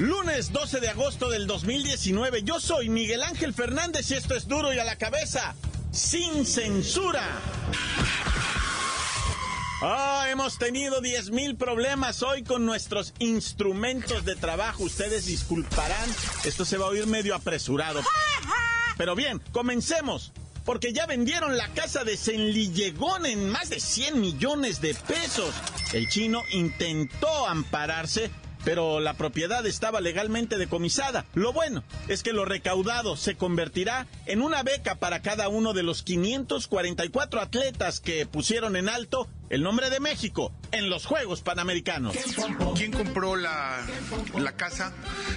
Lunes 12 de agosto del 2019. Yo soy Miguel Ángel Fernández y esto es duro y a la cabeza. Sin censura. Ah, hemos tenido 10 mil problemas hoy con nuestros instrumentos de trabajo. Ustedes disculparán, esto se va a oír medio apresurado. Pero bien, comencemos. Porque ya vendieron la casa de Senlillegón en más de 100 millones de pesos. El chino intentó ampararse pero la propiedad estaba legalmente decomisada. Lo bueno es que lo recaudado se convertirá en una beca para cada uno de los 544 atletas que pusieron en alto el nombre de México en los Juegos Panamericanos. ¿Quién compró la, casa?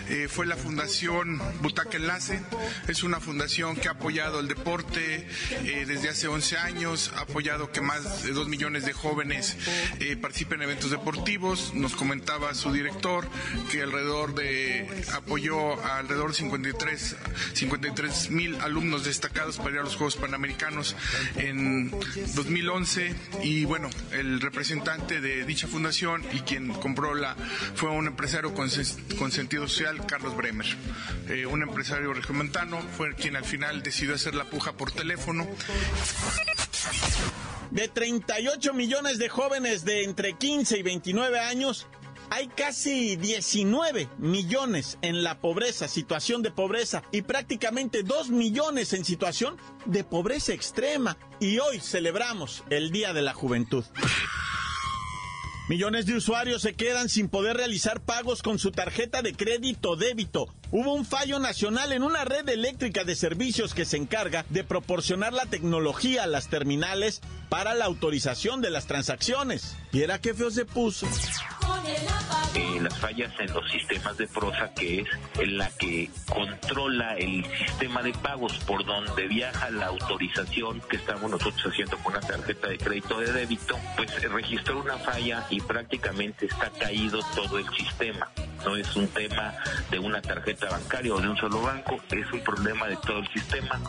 Eh, fue la Fundación Butaca Enlace. Es una fundación que ha apoyado el deporte eh, desde hace 11 años, ha apoyado que más de 2 millones de jóvenes eh, participen en eventos deportivos. Nos comentaba su director que alrededor de apoyó a alrededor de 53 53 mil alumnos destacados para ir a los Juegos Panamericanos en 2011 y bueno el representante de dicha fundación y quien compró la fue un empresario con, sentido social, Carlos Bremer. Eh, un empresario regiomontano fue quien al final decidió hacer la puja por teléfono. De 38 millones de jóvenes de entre 15 y 29 años, hay casi 19 millones en la pobreza, situación de pobreza, y prácticamente 2 millones en situación de pobreza extrema. Y hoy celebramos el Día de la Juventud. Millones de usuarios se quedan sin poder realizar pagos con su tarjeta de crédito débito. Hubo un fallo nacional en una red eléctrica de servicios que se encarga de proporcionar la tecnología a las terminales para la autorización de las transacciones. ¿Y era qué feo se puso? Eh, las fallas en los sistemas de prosa, que es en la que controla el sistema de pagos por donde viaja la autorización que estamos nosotros haciendo con una tarjeta de crédito de débito, pues registró una falla y prácticamente está caído todo el sistema. No es un tema de una tarjeta bancaria o de un solo banco, es un problema de todo el sistema.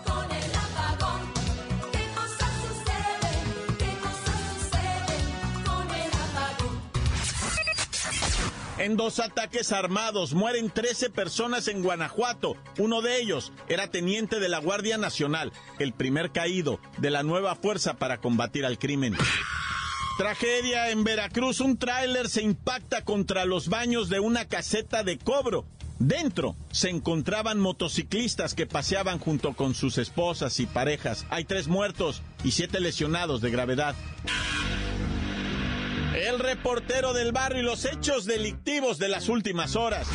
En dos ataques armados mueren 13 personas en Guanajuato. Uno de ellos era teniente de la Guardia Nacional, el primer caído de la nueva fuerza para combatir al crimen. Tragedia en Veracruz. Un tráiler se impacta contra los baños de una caseta de cobro. Dentro se encontraban motociclistas que paseaban junto con sus esposas y parejas. Hay tres muertos y siete lesionados de gravedad. El reportero del barrio y los hechos delictivos de las últimas horas.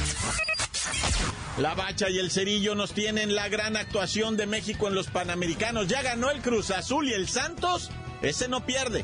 La Bacha y el Cerillo nos tienen la gran actuación de México en los Panamericanos. Ya ganó el Cruz Azul y el Santos. Ese no pierde,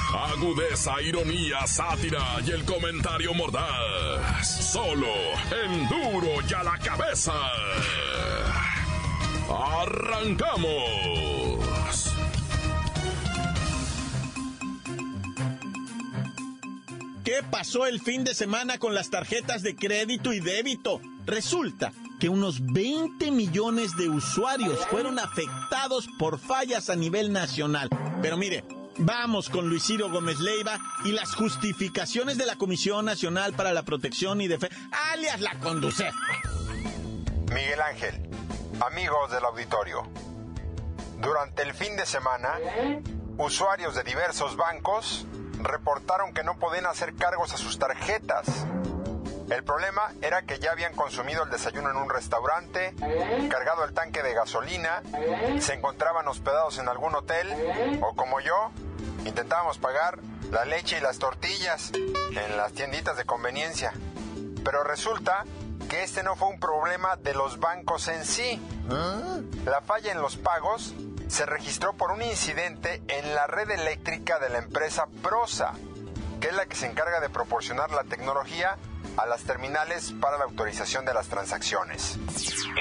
Agudeza, ironía, sátira y el comentario mordaz. Solo en duro y a la cabeza. ¡Arrancamos! ¿Qué pasó el fin de semana con las tarjetas de crédito y débito? Resulta que unos 20 millones de usuarios fueron afectados por fallas a nivel nacional. Pero mire, vamos con Luis Ciro Gómez Leiva y las justificaciones de la Comisión Nacional para la Protección y Defensa, alias la Conduce. Miguel Ángel, amigos del auditorio. Durante el fin de semana, usuarios de diversos bancos reportaron que no podían hacer cargos a sus tarjetas. El problema era que ya habían consumido el desayuno en un restaurante, cargado el tanque de gasolina, se encontraban hospedados en algún hotel o como yo, intentábamos pagar la leche y las tortillas en las tienditas de conveniencia. Pero resulta que este no fue un problema de los bancos en sí. La falla en los pagos se registró por un incidente en la red eléctrica de la empresa Prosa. Que es la que se encarga de proporcionar la tecnología a las terminales para la autorización de las transacciones.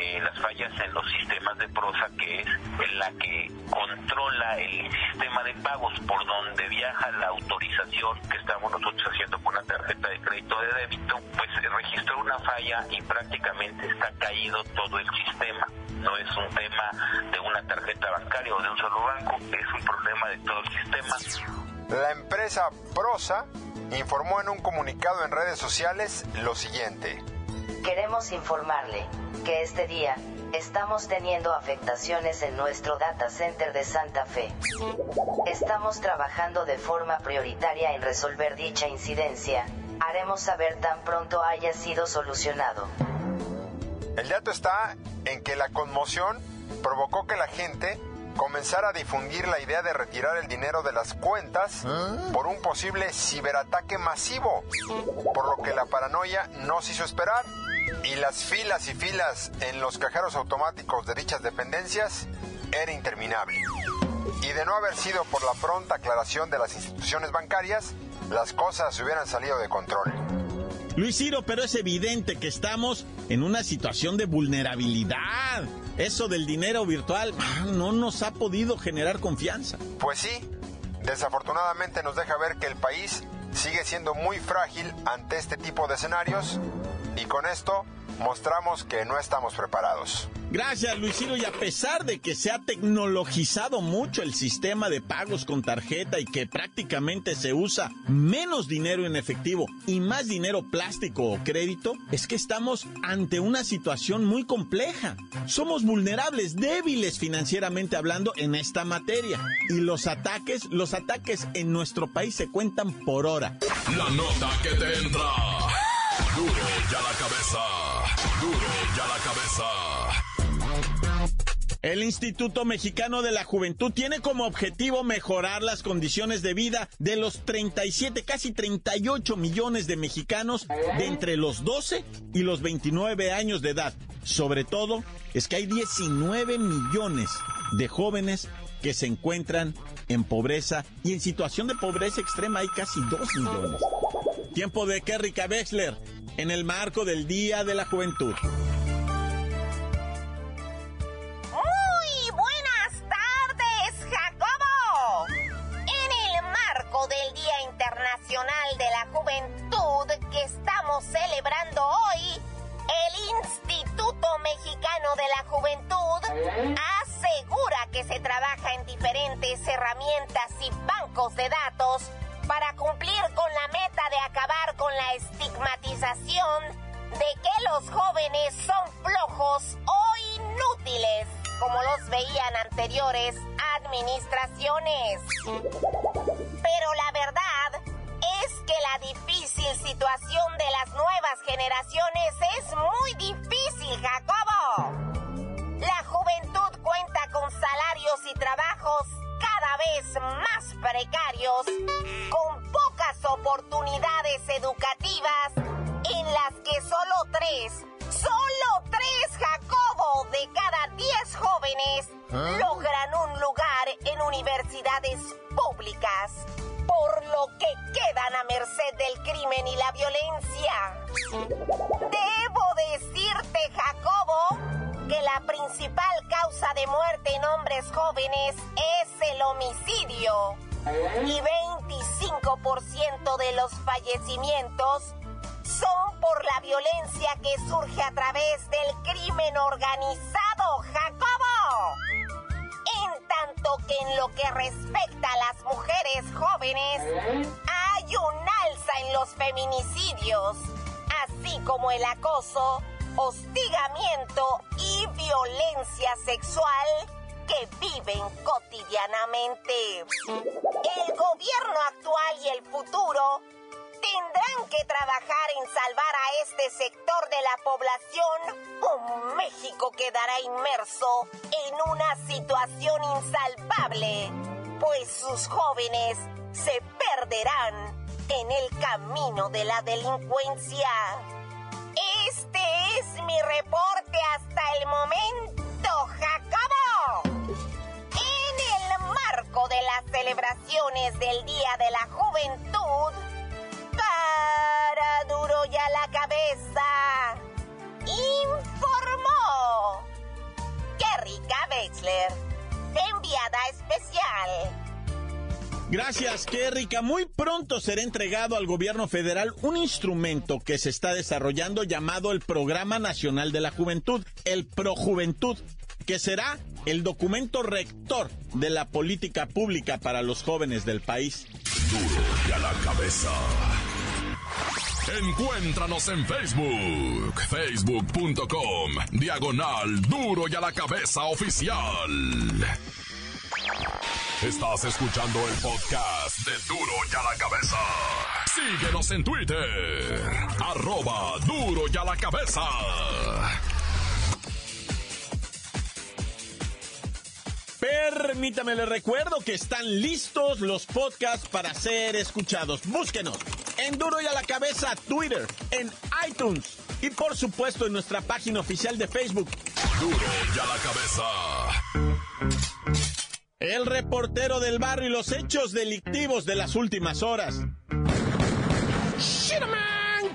Eh, las fallas en los sistemas de prosa, que es la que controla el sistema de pagos por donde viaja la autorización que estamos nosotros haciendo con la tarjeta de crédito de débito, pues registró una falla y prácticamente está caído todo el sistema. No es un tema de una tarjeta bancaria o de un solo banco, es un problema de todo el sistema. La empresa Prosa informó en un comunicado en redes sociales lo siguiente. Queremos informarle que este día estamos teniendo afectaciones en nuestro data center de Santa Fe. Estamos trabajando de forma prioritaria en resolver dicha incidencia. Haremos saber tan pronto haya sido solucionado. El dato está en que la conmoción provocó que la gente comenzar a difundir la idea de retirar el dinero de las cuentas por un posible ciberataque masivo, por lo que la paranoia no se hizo esperar y las filas y filas en los cajeros automáticos de dichas dependencias era interminable. Y de no haber sido por la pronta aclaración de las instituciones bancarias, las cosas hubieran salido de control. Luis Ciro, pero es evidente que estamos en una situación de vulnerabilidad. Eso del dinero virtual ah, no nos ha podido generar confianza. Pues sí, desafortunadamente nos deja ver que el país sigue siendo muy frágil ante este tipo de escenarios y con esto mostramos que no estamos preparados. Gracias, Luis Ciro. Y a pesar de que se ha tecnologizado mucho el sistema de pagos con tarjeta y que prácticamente se usa menos dinero en efectivo y más dinero plástico o crédito, es que estamos ante una situación muy compleja. Somos vulnerables, débiles financieramente hablando en esta materia. Y los ataques, los ataques en nuestro país se cuentan por hora. La nota que te entra. La cabeza. Duro la cabeza. El Instituto Mexicano de la Juventud tiene como objetivo mejorar las condiciones de vida de los 37, casi 38 millones de mexicanos de entre los 12 y los 29 años de edad. Sobre todo, es que hay 19 millones de jóvenes que se encuentran en pobreza y en situación de pobreza extrema hay casi 2 millones. Tiempo de Kerry Wexler en el marco del Día de la Juventud. de la Juventud que estamos celebrando hoy, el Instituto Mexicano de la Juventud asegura que se trabaja en diferentes herramientas y bancos de datos para la estigmatización de que los jóvenes son flojos o inútiles, como los veían anteriores administraciones. Pero la verdad es que la difícil situación de las nuevas generaciones es muy difícil, Jacobo. La juventud cuenta con salarios y trabajos cada vez más precarios, con pocas oportunidades educativas, en las que solo tres, solo tres, Jacobo, de cada diez jóvenes ¿Ah? logran un lugar en universidades públicas por lo que quedan a merced del crimen y la violencia. Debo decirte, Jacobo, que la principal de muerte en hombres jóvenes es el homicidio. Y 25% de los fallecimientos son por la violencia que surge a través del crimen organizado, Jacobo tanto que en lo que respecta a las mujeres jóvenes, hay un alza en los feminicidios, así como el acoso, hostigamiento y violencia sexual que viven cotidianamente. El gobierno actual y el futuro tendrán que trabajar en salvar a este sector de la población o México quedará inmerso en una situación insalvable, pues sus jóvenes se perderán en el camino de la delincuencia mi reporte hasta el momento, Jacobo. En el marco de las celebraciones del Día de la Juventud, para duro ya la cabeza, informó Kerrika Bechler, enviada especial Gracias, qué. Muy pronto será entregado al gobierno federal un instrumento que se está desarrollando llamado el Programa Nacional de la Juventud, el Projuventud, que será el documento rector de la política pública para los jóvenes del país. Duro y a la cabeza. Encuéntranos en Facebook, facebook.com, diagonal Duro y a la cabeza oficial. Estás escuchando el podcast de Duro y a la cabeza. Síguenos en Twitter, arroba Duro y a la cabeza. Permítame, le recuerdo que están listos los podcasts para ser escuchados. Búsquenos en Duro y a la Cabeza, Twitter, en iTunes y por supuesto en nuestra página oficial de Facebook. Duro y a la cabeza. El reportero del barrio y los hechos delictivos de las últimas horas.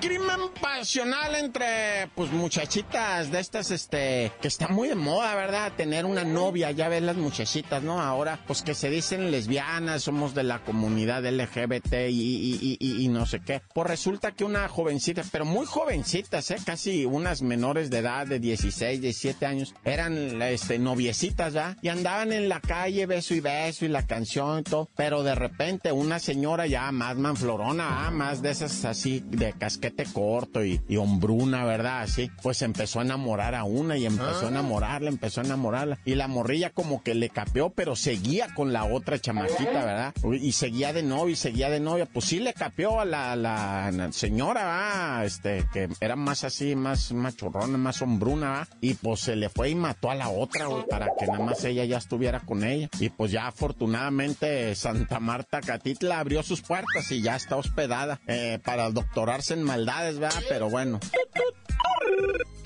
Crimen pasional entre, pues, muchachitas de estas, este, que está muy de moda, ¿verdad? Tener una novia, ya ves las muchachitas, ¿no? Ahora, pues, que se dicen lesbianas, somos de la comunidad LGBT y, y, y, no sé qué. Pues resulta que una jovencita, pero muy jovencitas, ¿eh? Casi unas menores de edad, de 16, 17 años, eran, este, noviecitas, ¿ya? Y andaban en la calle, beso y beso, y la canción y todo, pero de repente una señora ya más manflorona, ¿ah? más de esas así, de casquete corto y, y, hombruna, ¿verdad? Así, pues empezó a enamorar a una y empezó a enamorarla, empezó a enamorarla. Y la morrilla como que le capeó, pero seguía con la otra chamaquita, ¿verdad? Y seguía de novia y seguía de novia. Pues sí le capeó a la, la señora, ¿verdad? Este, que era más así, más machorrona, más hombruna, ¿verdad? Y pues se le fue y mató a la otra, güey, para que nada más ella ya estuviera con ella. Y pues ya afortunadamente Santa Marta Catitla abrió sus puertas y ya está hospedada eh, para doctorarse en maldad pero bueno.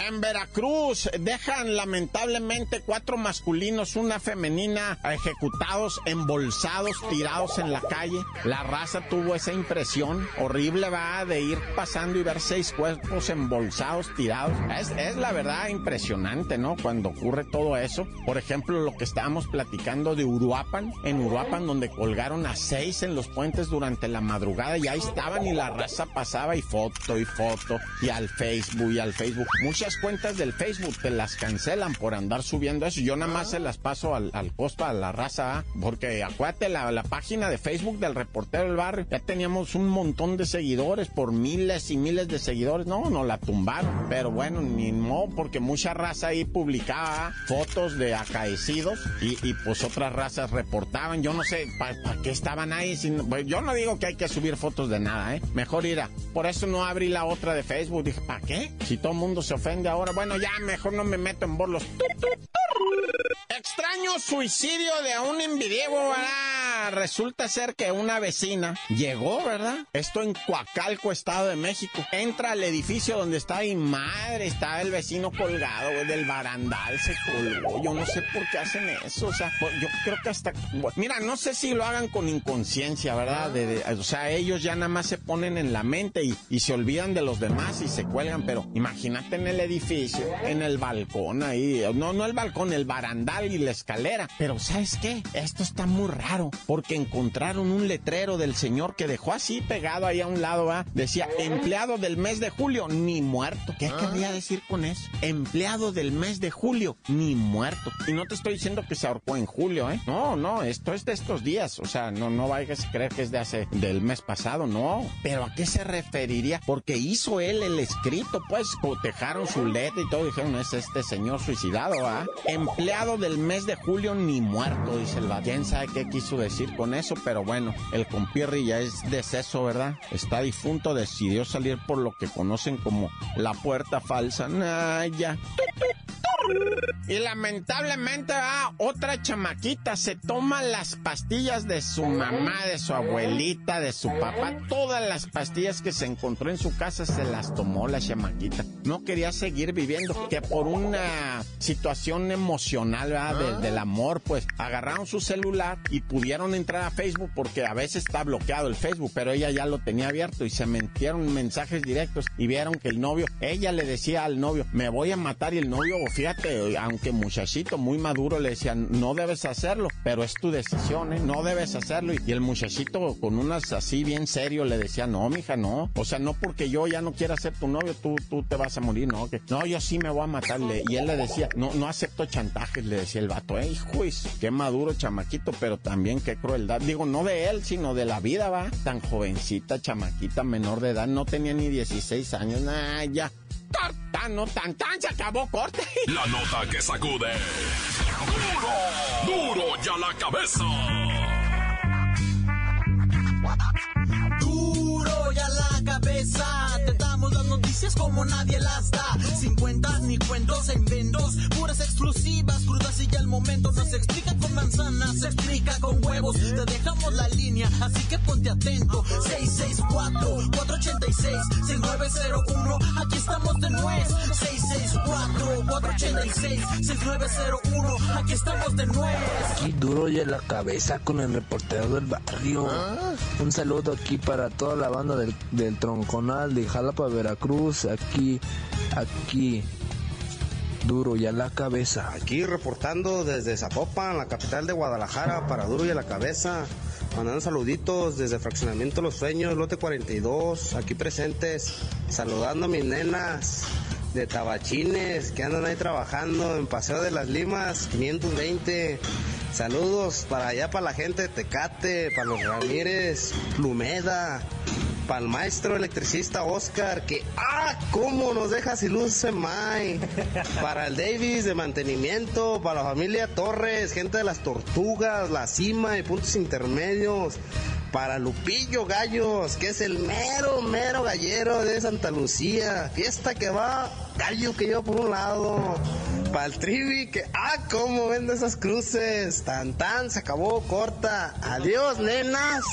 En Veracruz dejan lamentablemente cuatro masculinos, una femenina ejecutados, embolsados, tirados en la calle. La raza tuvo esa impresión horrible, va, de ir pasando y ver seis cuerpos embolsados, tirados. Es, la verdad impresionante, ¿no? Cuando ocurre todo eso. Por ejemplo, lo que estábamos platicando de Uruapan, en Uruapan donde colgaron a seis en los puentes durante la madrugada y ahí estaban y la raza pasaba y foto y foto y al Facebook y al Facebook. Muchas cuentas del Facebook te las cancelan por andar subiendo eso. Yo nada más se las paso al, al a la raza, ¿ah? porque acuérdate, la, la página de Facebook del reportero del barrio, ya teníamos un montón de seguidores, por miles y miles de seguidores. No, no la tumbaron, pero bueno, ni no, porque mucha raza ahí publicaba fotos de acaecidos y, y pues otras razas reportaban. Yo no sé para qué estaban ahí. Sin, pues, yo no digo que hay que subir fotos de nada, ¿eh? Mejor ir a. Por eso no abrí la otra de Facebook. Dije, ¿para qué? Si todo el mundo se ofende ahora, bueno, ya mejor no me meto en borlos. Extraño suicidio de un individuo, ¿verdad? Resulta ser que una vecina llegó, ¿verdad? Esto en Coacalco, Estado de México. Entra al edificio donde está y madre, está el vecino colgado, güey, del barandal, se colgó. Yo no sé por qué hacen eso, o sea, pues, yo creo que hasta... Mira, no sé si lo hagan con inconsciencia, ¿verdad? O sea, ellos ya nada más se ponen en la mente y, y se olvidan de los demás y se cuelgan, pero imagínate en el edificio, en el balcón ahí, no, no el balcón, el barandal y la escalera. Pero ¿sabes qué? Esto está muy raro, porque encontraron un letrero del señor que dejó así pegado ahí a un lado, ¿va? Decía, empleado del mes de julio, ni muerto. ¿Qué querría decir con eso? Empleado del mes de julio, ni muerto. Y no te estoy diciendo que se ahorcó en julio, ¿eh? No, no, esto es de estos días. O sea, no, no vayas a creer que es de hace, del mes pasado, no. Pero ¿a qué se referiría? Porque hizo él el escrito, pues, cotejaron su letra y todo, dijeron, es este señor suicidado, ¿ah? Empleado del mes de julio ni muerto, dice el. ¿Quién sabe qué quiso decir con eso? Pero bueno, el compirri ya es deceso, ¿verdad? Está difunto, decidió salir por lo que conocen como la puerta falsa. Nah. Y lamentablemente, ah, otra chamaquita se toma las pastillas de su mamá, de su abuelita, de su papá. Todas las pastillas que se encontró en su casa se las tomó la chamaquita. no quería seguir viviendo, que por una situación emocional ¿verdad? del amor, pues agarraron su celular y pudieron entrar a Facebook porque a veces está bloqueado el Facebook, pero ella ya lo tenía abierto y se metieron mensajes directos y vieron que el novio, ella le decía al novio, me voy a matar y el novio, fíjate, aunque muchachito muy maduro le decía, no debes hacerlo, pero es tu decisión, ¿eh? no debes hacerlo. Y, el muchachito con unas así bien serio le decía, no, mija, no, o sea, no porque yo ya no quiera ser tu novio, tú, tú te vas a morir, no, que no, yo sí me voy a matarle. Y él le decía, no, no acepto chantajes, le decía el vato, eh, hijo, qué maduro chamaquito, pero también qué crueldad. Digo, no de él, sino de la vida, va. Tan jovencita, chamaquita, menor de edad, no tenía ni 16 años, nada, ya. Tan, no tan, tan, se acabó, corte. La nota que sacude. ¡Duro! ¡Duro ya la cabeza! Noticias como nadie las da. Sin cuentas ni cuentos en vendos. Puras exclusivas, crudas y ya el momento. No se explica con manzanas, se explica con huevos. Te dejamos la línea, así que ponte atento. 664-486-6901. Aquí estamos de nuez. 664-486-6901. Aquí estamos de nuez. Aquí duro ya la cabeza con el reportero del barrio. Un saludo aquí para toda la banda del, del Tronconal de Jalapa, Veracruz. Aquí, aquí. Duro y a la cabeza. Aquí reportando desde Zapopan, la capital de Guadalajara, para Duro y a la cabeza. Mandando saluditos desde Fraccionamiento Los Sueños, lote 42, aquí presentes. Saludando a mis nenas de Tabachines que andan ahí trabajando en Paseo de las Limas, 520. Saludos para allá, para la gente de Tecate, para los Ramírez, Plumeda, para el maestro electricista Oscar, que ¡ah! ¿Cómo nos deja sin luz Semay? Para el Davis de mantenimiento, para la familia Torres, gente de las Tortugas, la Cima y puntos intermedios. Para Lupillo Gallos, que es el mero, mero gallero de Santa Lucía. Fiesta que va, gallo que lleva por un lado. Para el Trivi, que ¡ah! ¿Cómo vende esas cruces? Tan tan, se acabó, corta. Adiós, nenas.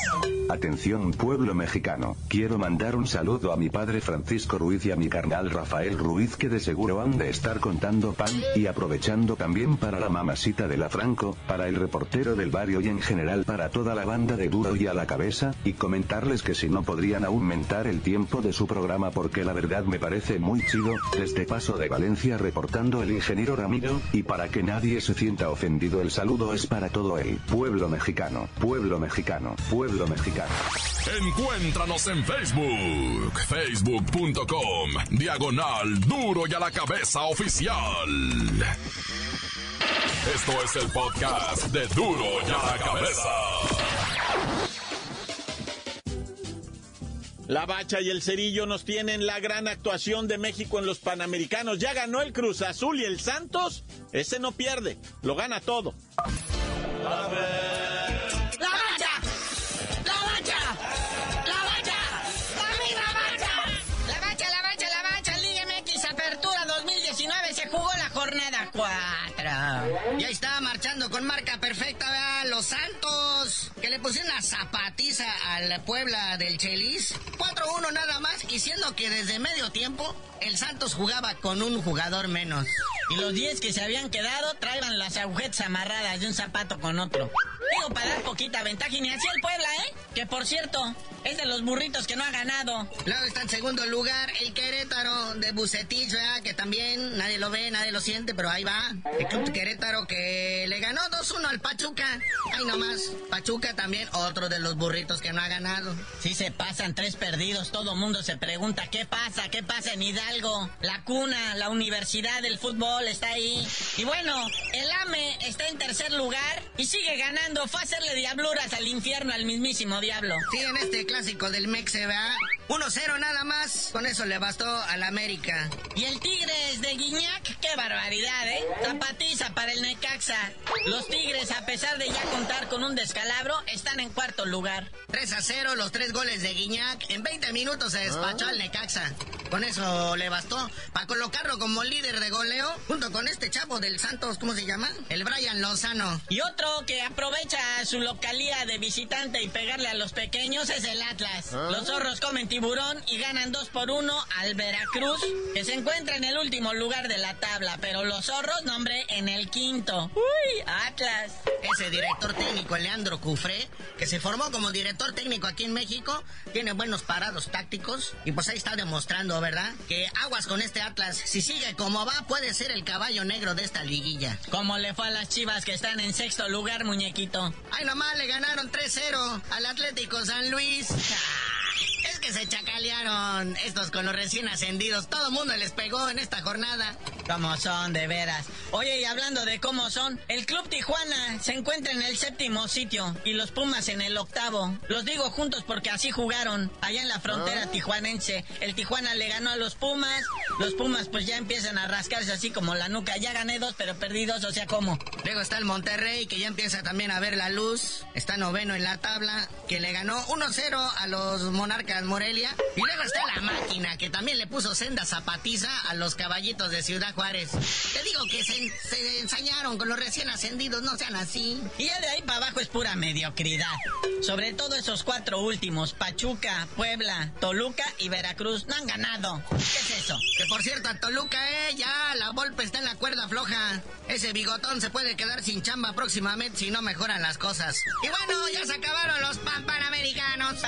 Atención pueblo mexicano, quiero mandar un saludo a mi padre Francisco Ruiz y a mi carnal Rafael Ruiz que de seguro han de estar contando pan, y aprovechando también para la mamacita de la Franco, para el reportero del barrio y en general para toda la banda de Duro y a la cabeza, y comentarles que si no podrían aumentar el tiempo de su programa porque la verdad me parece muy chido, desde Paso de Valencia reportando el ingeniero Ramiro, y para que nadie se sienta ofendido el saludo es para todo el pueblo mexicano, pueblo mexicano, pueblo mexicano. Encuéntranos en Facebook, facebook.com, diagonal duro y a la cabeza oficial. Esto es el podcast de duro y a la cabeza. La Bacha y el Cerillo nos tienen la gran actuación de México en los Panamericanos. Ya ganó el Cruz Azul y el Santos. Ese no pierde, lo gana todo. ¡La con marca perfecta, ¿verdad? Los Santos, que le pusieron una zapatiza a la Puebla del Chelis. 4-1 nada más, y siendo que desde medio tiempo el Santos jugaba con un jugador menos. Y los 10 que se habían quedado traían las agujetas amarradas de un zapato con otro. Digo, para dar poquita ventaja y ni así el Puebla, ¿eh? Que por cierto, es de los burritos que no ha ganado. Luego está en segundo lugar el Querétaro de Bucetich, ¿verdad? Que también nadie lo ve, nadie lo siente, pero ahí va. El Club Querétaro que le ganó 2-1 al Pachuca. Ahí nomás. Pachuca también, otro de los burritos que no ha ganado. Si se pasan tres perdidos, todo mundo se pregunta, ¿qué pasa? ¿Qué pasa en Hidalgo? La cuna, la universidad del fútbol está ahí. Y bueno, el AME está en tercer lugar y sigue ganando. Fue a hacerle diabluras al infierno al mismísimo diablo. Sí, en este clásico del Mexe, ¿verdad? 1-0 nada más. Con eso le bastó al América. Y el Tigres de Guiñac, qué barbaridad, ¿eh? Zapatiza para el Necaxa. Los Tigres, a pesar de ya contar con un descalabro, están en cuarto lugar. 3 a 0, los tres goles de Guiñac. En 20 minutos se despachó al Necaxa. Con eso le bastó para colocarlo como líder de goleo, junto con este chavo del Santos, ¿cómo se llama? El Brian Lozano. Y otro que aprovecha su localía de visitante y pegarle a los pequeños es el Atlas. Los zorros comen tiburón y ganan 2 por 1 al Veracruz, que se encuentra en el último lugar de la tabla, pero los zorros, nombre, en el quinto. ¡Uy, Atlas! Ese director técnico, Leandro Cufré, que se formó como director técnico aquí en México, tiene buenos parados tácticos y pues ahí está demostrando, ¿verdad? Que aguas con este Atlas. Si sigue como va, puede ser el caballo negro de esta liguilla. Como le fue a las chivas que están en sexto lugar, muñequito. Ay, nomás le ganaron 3-0 al Atlético San Luis. Es que se chacalearon estos con los recién ascendidos. Todo mundo les pegó en esta jornada. Como son, de veras. Oye, y hablando de cómo son, el Club Tijuana se encuentra en el séptimo sitio y los Pumas en el octavo. Los digo juntos porque así jugaron allá en la frontera ah. tijuanense. El Tijuana le ganó a los Pumas. Los Pumas pues ya empiezan a rascarse así como la nuca. Ya gané dos, pero perdí dos, o sea, ¿cómo? Luego está el Monterrey que ya empieza también a ver la luz. Está noveno en la tabla, que le ganó 1-0 a los Monarcas Morelia. Y luego está la máquina que también le puso senda zapatiza a los caballitos de Ciudad Juárez. Te digo que se, ensañaron con los recién ascendidos, no sean así. Y ya de ahí para abajo es pura mediocridad. Sobre todo esos cuatro últimos, Pachuca, Puebla, Toluca y Veracruz, no han ganado. ¿Qué es eso? Que por cierto, a Toluca, eh, ya la Volpe está en la cuerda floja. Ese bigotón se puede quedar sin chamba próximamente si no mejoran las cosas. Y bueno, ya se acabaron los pan panamericanos.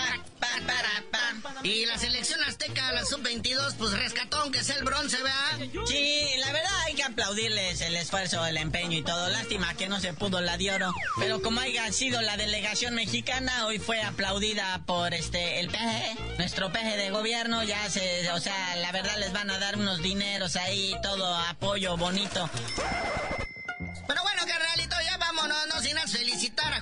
Y la selección azteca, la sub-22, pues rescató aunque sea el bronce, ¿verdad? Sí, la verdad hay que aplaudirles el esfuerzo, el empeño y todo. Lástima que no se pudo la de oro. Pero como haya sido la delegación mexicana, hoy fue aplaudida por este el peje, nuestro peje de gobierno. Ya se, o sea, la verdad les van a dar unos dineros ahí, todo apoyo bonito. Pero bueno, carnalito, ya vámonos, no sin a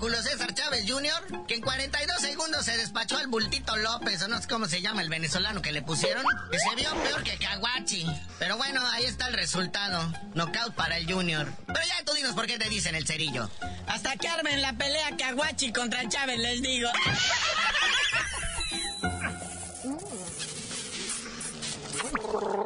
Julio César Chávez Jr., que en 42 segundos se despachó al bultito López, o no sé cómo se llama el venezolano que le pusieron, que se vio peor que Caguachi. Pero bueno, ahí está el resultado. Knockout para el Junior. Pero ya tú dinos por qué te dicen el cerillo. Hasta que armen la pelea Caguachi contra Chávez, les digo.